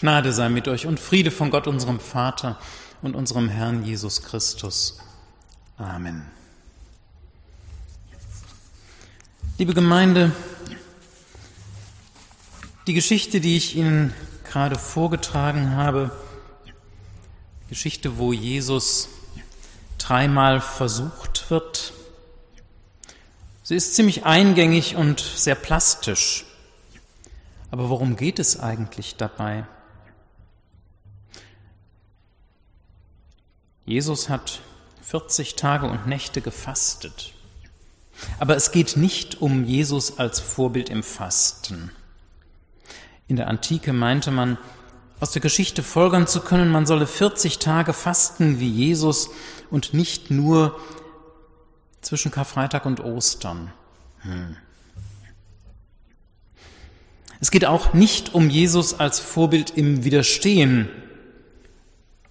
Gnade sei mit euch und Friede von Gott, unserem Vater und unserem Herrn Jesus Christus. Amen. Liebe Gemeinde, die Geschichte, die ich Ihnen gerade vorgetragen habe, Geschichte, wo Jesus dreimal versucht wird, sie ist ziemlich eingängig und sehr plastisch. Aber worum geht es eigentlich dabei? Jesus hat 40 Tage und Nächte gefastet. Aber es geht nicht um Jesus als Vorbild im Fasten. In der Antike meinte man, aus der Geschichte folgern zu können, man solle 40 Tage fasten wie Jesus und nicht nur zwischen Karfreitag und Ostern. Hm. Es geht auch nicht um Jesus als Vorbild im Widerstehen,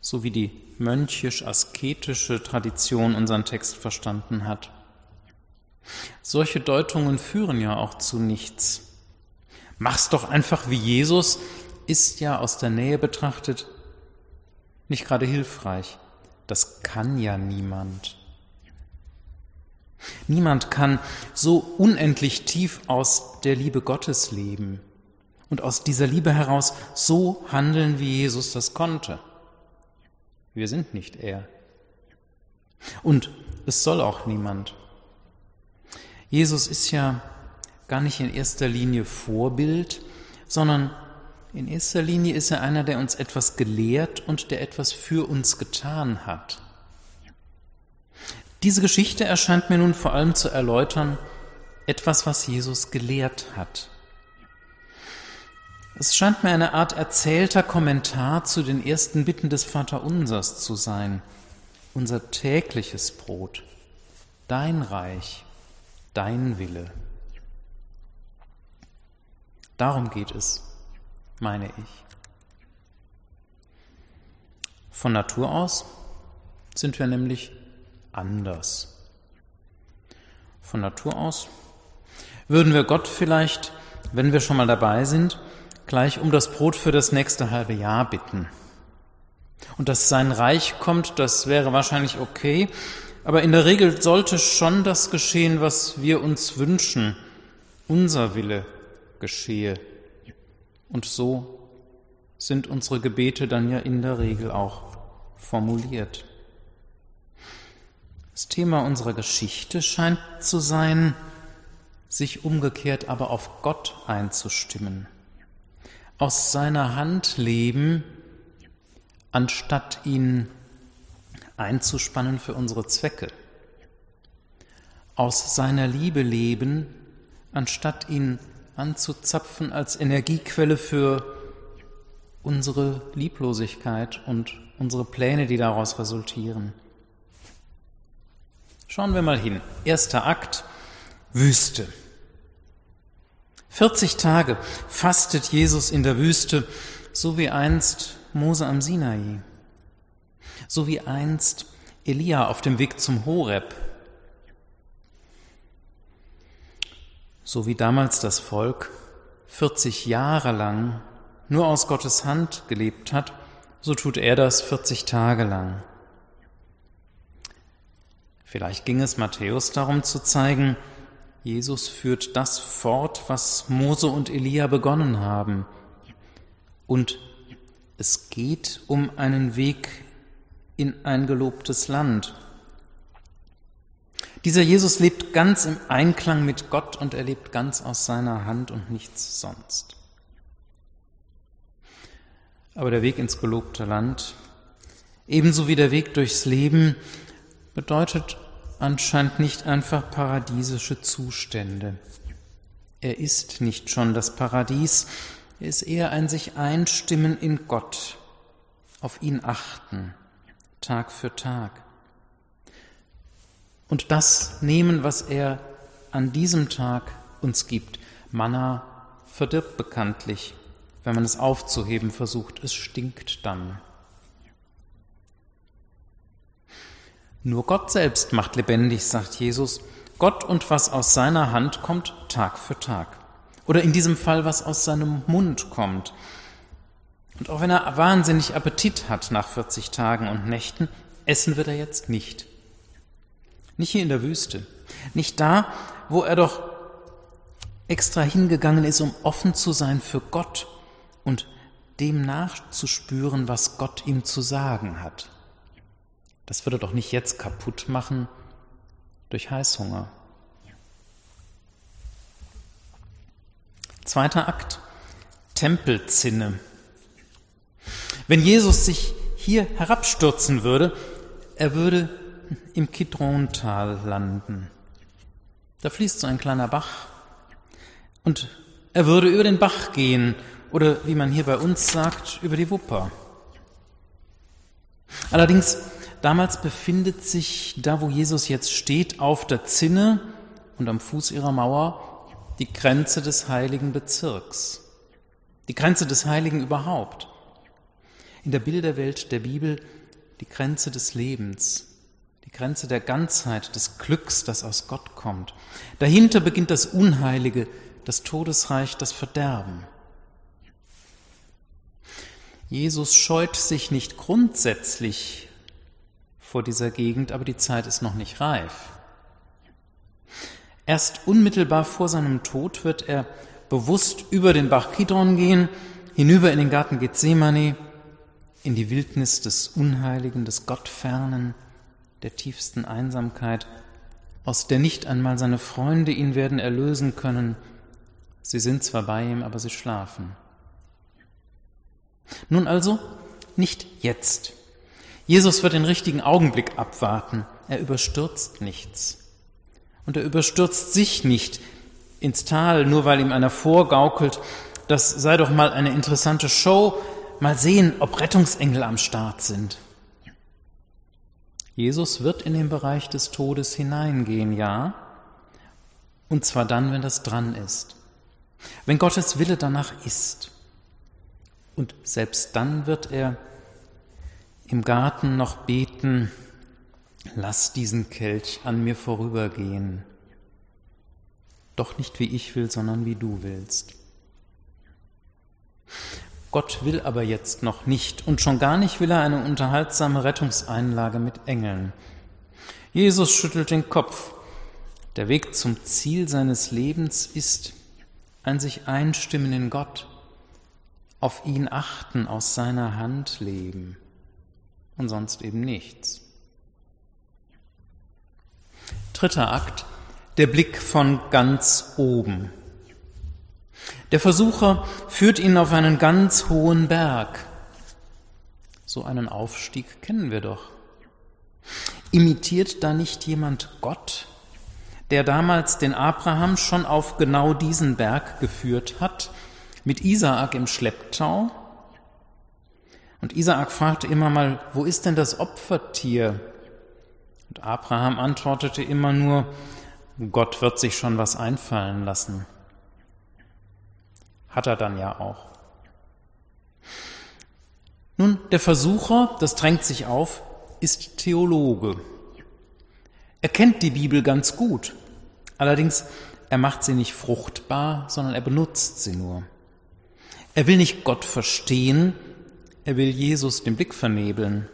so wie die mönchisch-asketische Tradition unseren Text verstanden hat. Solche Deutungen führen ja auch zu nichts. Mach's doch einfach wie Jesus ist ja aus der Nähe betrachtet nicht gerade hilfreich. Das kann ja niemand. Niemand kann so unendlich tief aus der Liebe Gottes leben und aus dieser Liebe heraus so handeln, wie Jesus das konnte. Wir sind nicht er. Und es soll auch niemand. Jesus ist ja gar nicht in erster Linie Vorbild, sondern in erster Linie ist er einer, der uns etwas gelehrt und der etwas für uns getan hat. Diese Geschichte erscheint mir nun vor allem zu erläutern, etwas, was Jesus gelehrt hat. Es scheint mir eine Art erzählter Kommentar zu den ersten Bitten des Vaterunsers zu sein. Unser tägliches Brot, dein Reich, dein Wille. Darum geht es, meine ich. Von Natur aus sind wir nämlich anders. Von Natur aus würden wir Gott vielleicht, wenn wir schon mal dabei sind, gleich um das Brot für das nächste halbe Jahr bitten. Und dass sein Reich kommt, das wäre wahrscheinlich okay, aber in der Regel sollte schon das geschehen, was wir uns wünschen, unser Wille geschehe. Und so sind unsere Gebete dann ja in der Regel auch formuliert. Das Thema unserer Geschichte scheint zu sein, sich umgekehrt aber auf Gott einzustimmen aus seiner Hand leben, anstatt ihn einzuspannen für unsere Zwecke. Aus seiner Liebe leben, anstatt ihn anzuzapfen als Energiequelle für unsere Lieblosigkeit und unsere Pläne, die daraus resultieren. Schauen wir mal hin. Erster Akt, Wüste. 40 Tage fastet Jesus in der Wüste, so wie einst Mose am Sinai, so wie einst Elia auf dem Weg zum Horeb, so wie damals das Volk 40 Jahre lang nur aus Gottes Hand gelebt hat, so tut er das 40 Tage lang. Vielleicht ging es Matthäus darum zu zeigen, Jesus führt das fort, was Mose und Elia begonnen haben. Und es geht um einen Weg in ein gelobtes Land. Dieser Jesus lebt ganz im Einklang mit Gott und er lebt ganz aus seiner Hand und nichts sonst. Aber der Weg ins gelobte Land, ebenso wie der Weg durchs Leben, bedeutet anscheinend nicht einfach paradiesische Zustände. Er ist nicht schon das Paradies, er ist eher ein sich einstimmen in Gott, auf ihn achten, Tag für Tag. Und das nehmen, was er an diesem Tag uns gibt. Manna verdirbt bekanntlich, wenn man es aufzuheben versucht, es stinkt dann. Nur Gott selbst macht lebendig, sagt Jesus. Gott und was aus seiner Hand kommt, Tag für Tag. Oder in diesem Fall, was aus seinem Mund kommt. Und auch wenn er wahnsinnig Appetit hat nach 40 Tagen und Nächten, essen wird er jetzt nicht. Nicht hier in der Wüste. Nicht da, wo er doch extra hingegangen ist, um offen zu sein für Gott und dem nachzuspüren, was Gott ihm zu sagen hat. Das würde doch nicht jetzt kaputt machen durch Heißhunger. Zweiter Akt, Tempelzinne. Wenn Jesus sich hier herabstürzen würde, er würde im Kidrontal landen. Da fließt so ein kleiner Bach und er würde über den Bach gehen oder wie man hier bei uns sagt, über die Wupper. Allerdings, damals befindet sich da, wo Jesus jetzt steht, auf der Zinne und am Fuß ihrer Mauer die Grenze des heiligen Bezirks, die Grenze des Heiligen überhaupt. In der Bilderwelt der Bibel die Grenze des Lebens, die Grenze der Ganzheit, des Glücks, das aus Gott kommt. Dahinter beginnt das Unheilige, das Todesreich, das Verderben. Jesus scheut sich nicht grundsätzlich vor dieser Gegend, aber die Zeit ist noch nicht reif. Erst unmittelbar vor seinem Tod wird er bewusst über den Bach Kidron gehen, hinüber in den Garten Gethsemane, in die Wildnis des Unheiligen, des Gottfernen, der tiefsten Einsamkeit, aus der nicht einmal seine Freunde ihn werden erlösen können. Sie sind zwar bei ihm, aber sie schlafen. Nun also, nicht jetzt. Jesus wird den richtigen Augenblick abwarten. Er überstürzt nichts. Und er überstürzt sich nicht ins Tal, nur weil ihm einer vorgaukelt, das sei doch mal eine interessante Show, mal sehen, ob Rettungsengel am Start sind. Jesus wird in den Bereich des Todes hineingehen, ja, und zwar dann, wenn das dran ist, wenn Gottes Wille danach ist. Und selbst dann wird er im Garten noch beten, lass diesen Kelch an mir vorübergehen. Doch nicht wie ich will, sondern wie du willst. Gott will aber jetzt noch nicht und schon gar nicht will er eine unterhaltsame Rettungseinlage mit Engeln. Jesus schüttelt den Kopf. Der Weg zum Ziel seines Lebens ist ein sich einstimmen in Gott, auf ihn achten, aus seiner Hand leben und sonst eben nichts. Dritter Akt, der Blick von ganz oben. Der Versucher führt ihn auf einen ganz hohen Berg. So einen Aufstieg kennen wir doch. Imitiert da nicht jemand Gott, der damals den Abraham schon auf genau diesen Berg geführt hat, mit Isaak im Schlepptau? Und Isaak fragte immer mal, wo ist denn das Opfertier, und Abraham antwortete immer nur, Gott wird sich schon was einfallen lassen. Hat er dann ja auch. Nun, der Versucher, das drängt sich auf, ist Theologe. Er kennt die Bibel ganz gut. Allerdings, er macht sie nicht fruchtbar, sondern er benutzt sie nur. Er will nicht Gott verstehen, er will Jesus den Blick vernebeln.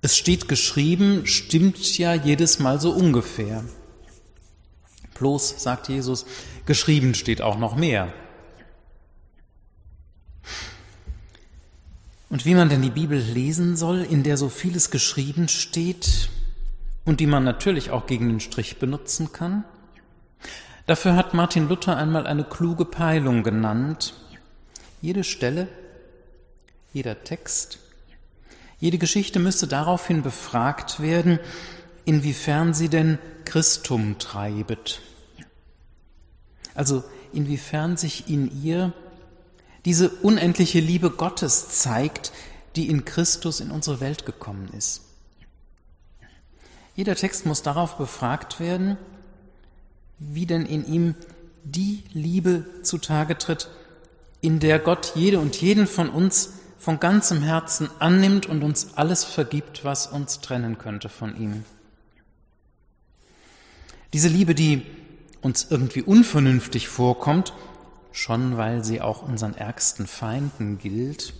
Es steht geschrieben, stimmt ja jedes Mal so ungefähr. Bloß, sagt Jesus, geschrieben steht auch noch mehr. Und wie man denn die Bibel lesen soll, in der so vieles geschrieben steht und die man natürlich auch gegen den Strich benutzen kann, dafür hat Martin Luther einmal eine kluge Peilung genannt. Jede Stelle, jeder Text jede Geschichte müsste daraufhin befragt werden, inwiefern sie denn Christum treibet. Also inwiefern sich in ihr diese unendliche Liebe Gottes zeigt, die in Christus in unsere Welt gekommen ist. Jeder Text muss darauf befragt werden, wie denn in ihm die Liebe zutage tritt, in der Gott jede und jeden von uns von ganzem Herzen annimmt und uns alles vergibt, was uns trennen könnte von ihm. Diese Liebe, die uns irgendwie unvernünftig vorkommt, schon weil sie auch unseren ärgsten Feinden gilt.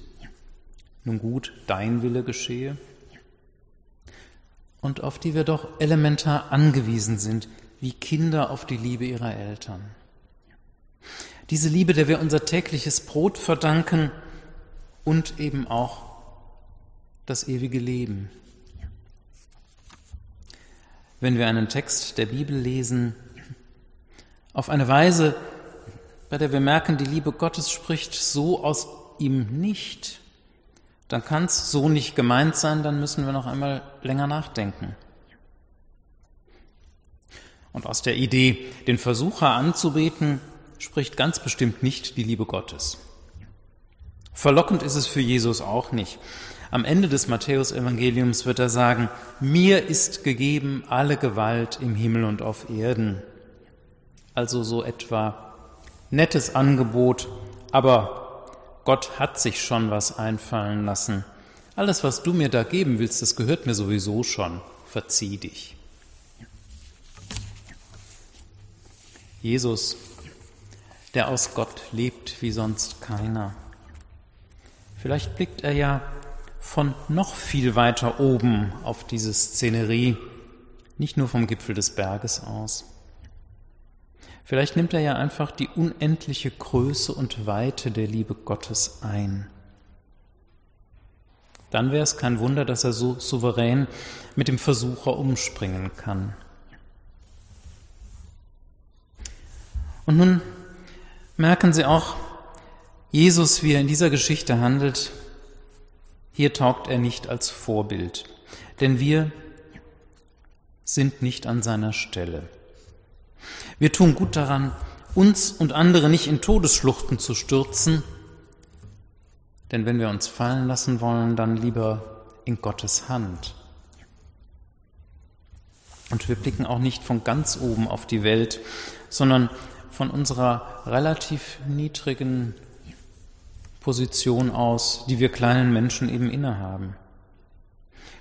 Nun gut, dein Wille geschehe. Und auf die wir doch elementar angewiesen sind, wie Kinder auf die Liebe ihrer Eltern. Diese Liebe, der wir unser tägliches Brot verdanken und eben auch das ewige Leben. Wenn wir einen Text der Bibel lesen, auf eine Weise, bei der wir merken, die Liebe Gottes spricht so aus ihm nicht, dann kann es so nicht gemeint sein, dann müssen wir noch einmal länger nachdenken. Und aus der Idee, den Versucher anzubeten, spricht ganz bestimmt nicht die Liebe Gottes. Verlockend ist es für Jesus auch nicht. Am Ende des Matthäusevangeliums wird er sagen, mir ist gegeben alle Gewalt im Himmel und auf Erden. Also so etwa nettes Angebot, aber Gott hat sich schon was einfallen lassen. Alles, was du mir da geben willst, das gehört mir sowieso schon. Verzieh dich. Jesus der aus Gott lebt wie sonst keiner. Vielleicht blickt er ja von noch viel weiter oben auf diese Szenerie, nicht nur vom Gipfel des Berges aus. Vielleicht nimmt er ja einfach die unendliche Größe und Weite der Liebe Gottes ein. Dann wäre es kein Wunder, dass er so souverän mit dem Versucher umspringen kann. Und nun merken Sie auch, Jesus, wie er in dieser Geschichte handelt, hier taugt er nicht als Vorbild, denn wir sind nicht an seiner Stelle. Wir tun gut daran, uns und andere nicht in Todesschluchten zu stürzen, denn wenn wir uns fallen lassen wollen, dann lieber in Gottes Hand. Und wir blicken auch nicht von ganz oben auf die Welt, sondern von unserer relativ niedrigen Position aus, die wir kleinen Menschen eben innehaben.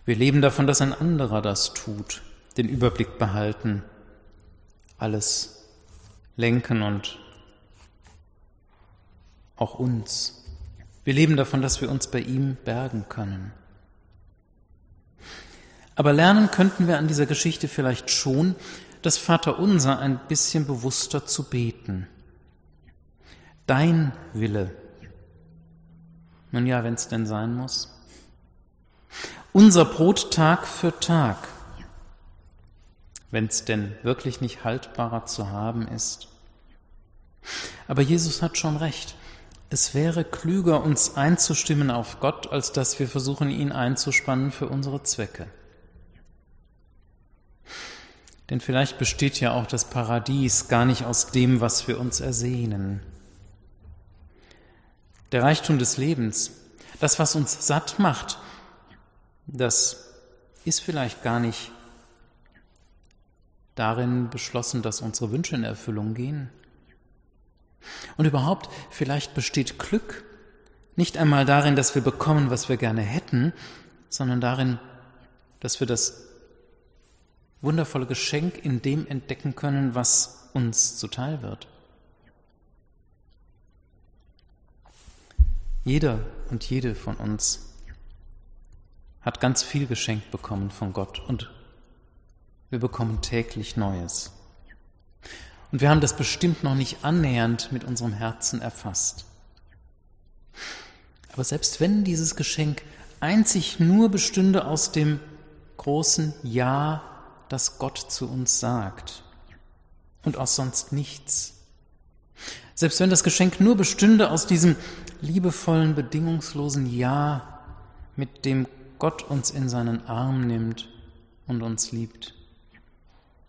Wir leben davon, dass ein anderer das tut, den Überblick behalten, alles lenken und auch uns. Wir leben davon, dass wir uns bei ihm bergen können. Aber lernen könnten wir an dieser Geschichte vielleicht schon, das Vaterunser ein bisschen bewusster zu beten. Dein Wille. Nun ja, wenn es denn sein muss. Unser Brot Tag für Tag, wenn es denn wirklich nicht haltbarer zu haben ist. Aber Jesus hat schon recht. Es wäre klüger, uns einzustimmen auf Gott, als dass wir versuchen, ihn einzuspannen für unsere Zwecke. Denn vielleicht besteht ja auch das Paradies gar nicht aus dem, was wir uns ersehnen. Der Reichtum des Lebens, das, was uns satt macht, das ist vielleicht gar nicht darin beschlossen, dass unsere Wünsche in Erfüllung gehen. Und überhaupt, vielleicht besteht Glück nicht einmal darin, dass wir bekommen, was wir gerne hätten, sondern darin, dass wir das wundervolle Geschenk in dem entdecken können, was uns zuteil wird. Jeder und jede von uns hat ganz viel geschenkt bekommen von Gott und wir bekommen täglich Neues. Und wir haben das bestimmt noch nicht annähernd mit unserem Herzen erfasst. Aber selbst wenn dieses Geschenk einzig nur bestünde aus dem großen Ja das Gott zu uns sagt und aus sonst nichts. Selbst wenn das Geschenk nur bestünde aus diesem liebevollen, bedingungslosen Ja, mit dem Gott uns in seinen Arm nimmt und uns liebt,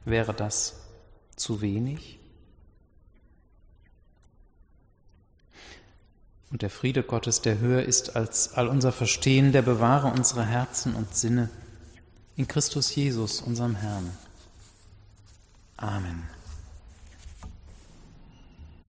wäre das zu wenig? Und der Friede Gottes, der höher ist als all unser Verstehen, der bewahre unsere Herzen und Sinne in Christus Jesus, unserem Herrn. Amen.